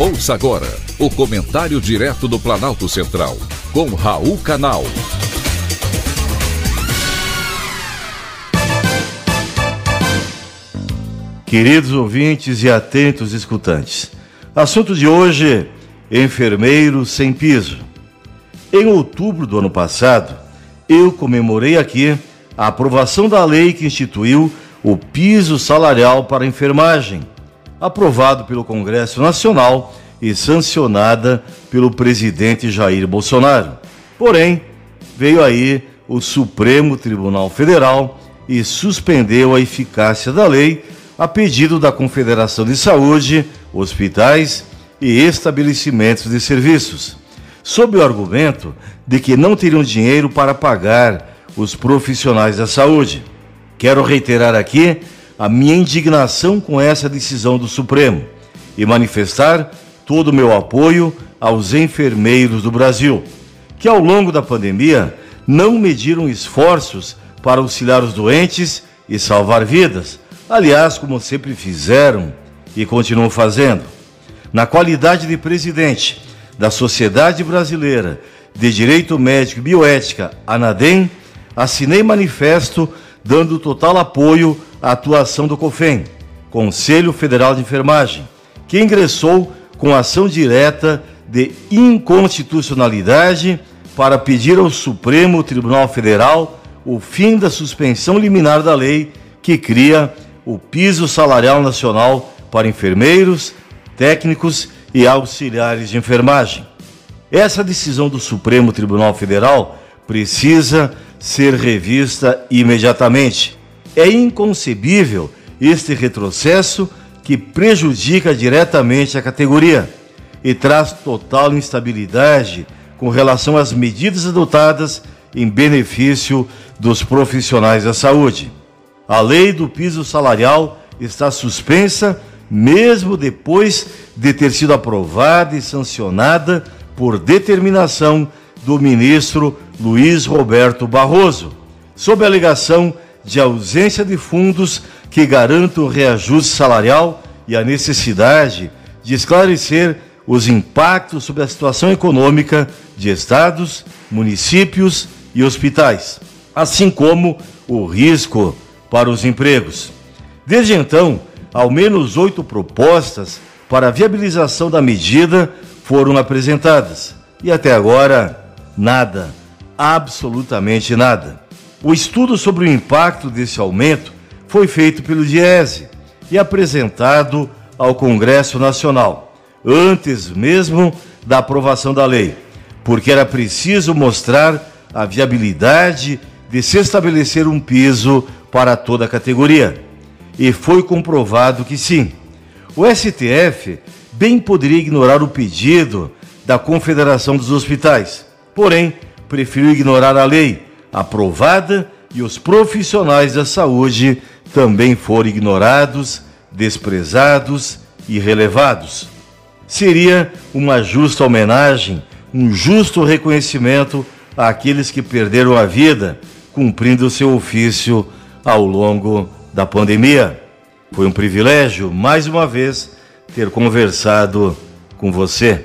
Ouça agora o comentário direto do Planalto Central, com Raul Canal. Queridos ouvintes e atentos escutantes, assunto de hoje: enfermeiros sem piso. Em outubro do ano passado, eu comemorei aqui a aprovação da lei que instituiu o piso salarial para enfermagem aprovado pelo Congresso Nacional e sancionada pelo presidente Jair Bolsonaro. Porém, veio aí o Supremo Tribunal Federal e suspendeu a eficácia da lei a pedido da Confederação de Saúde, hospitais e estabelecimentos de serviços, sob o argumento de que não teriam dinheiro para pagar os profissionais da saúde. Quero reiterar aqui a minha indignação com essa decisão do Supremo e manifestar todo o meu apoio aos enfermeiros do Brasil, que ao longo da pandemia não mediram esforços para auxiliar os doentes e salvar vidas, aliás, como sempre fizeram e continuam fazendo. Na qualidade de presidente da Sociedade Brasileira de Direito Médico e Bioética, ANADEM, assinei manifesto dando total apoio à atuação do COFEM, Conselho Federal de Enfermagem, que ingressou com ação direta de inconstitucionalidade para pedir ao Supremo Tribunal Federal o fim da suspensão liminar da lei que cria o piso salarial nacional para enfermeiros, técnicos e auxiliares de enfermagem. Essa decisão do Supremo Tribunal Federal precisa ser revista imediatamente. É inconcebível este retrocesso que prejudica diretamente a categoria e traz total instabilidade com relação às medidas adotadas em benefício dos profissionais da saúde. A lei do piso salarial está suspensa mesmo depois de ter sido aprovada e sancionada por determinação do ministro Luiz Roberto Barroso, sob a alegação de ausência de fundos que garantam o reajuste salarial e a necessidade de esclarecer os impactos sobre a situação econômica de estados, municípios e hospitais, assim como o risco para os empregos. Desde então, ao menos oito propostas para a viabilização da medida foram apresentadas e até agora nada, absolutamente nada. O estudo sobre o impacto desse aumento foi feito pelo Diese e apresentado ao Congresso Nacional, antes mesmo da aprovação da lei, porque era preciso mostrar a viabilidade de se estabelecer um piso para toda a categoria. E foi comprovado que sim. O STF bem poderia ignorar o pedido da Confederação dos Hospitais porém, preferiu ignorar a lei aprovada e os profissionais da saúde também foram ignorados, desprezados e relevados. Seria uma justa homenagem, um justo reconhecimento àqueles que perderam a vida cumprindo seu ofício ao longo da pandemia. Foi um privilégio, mais uma vez, ter conversado com você.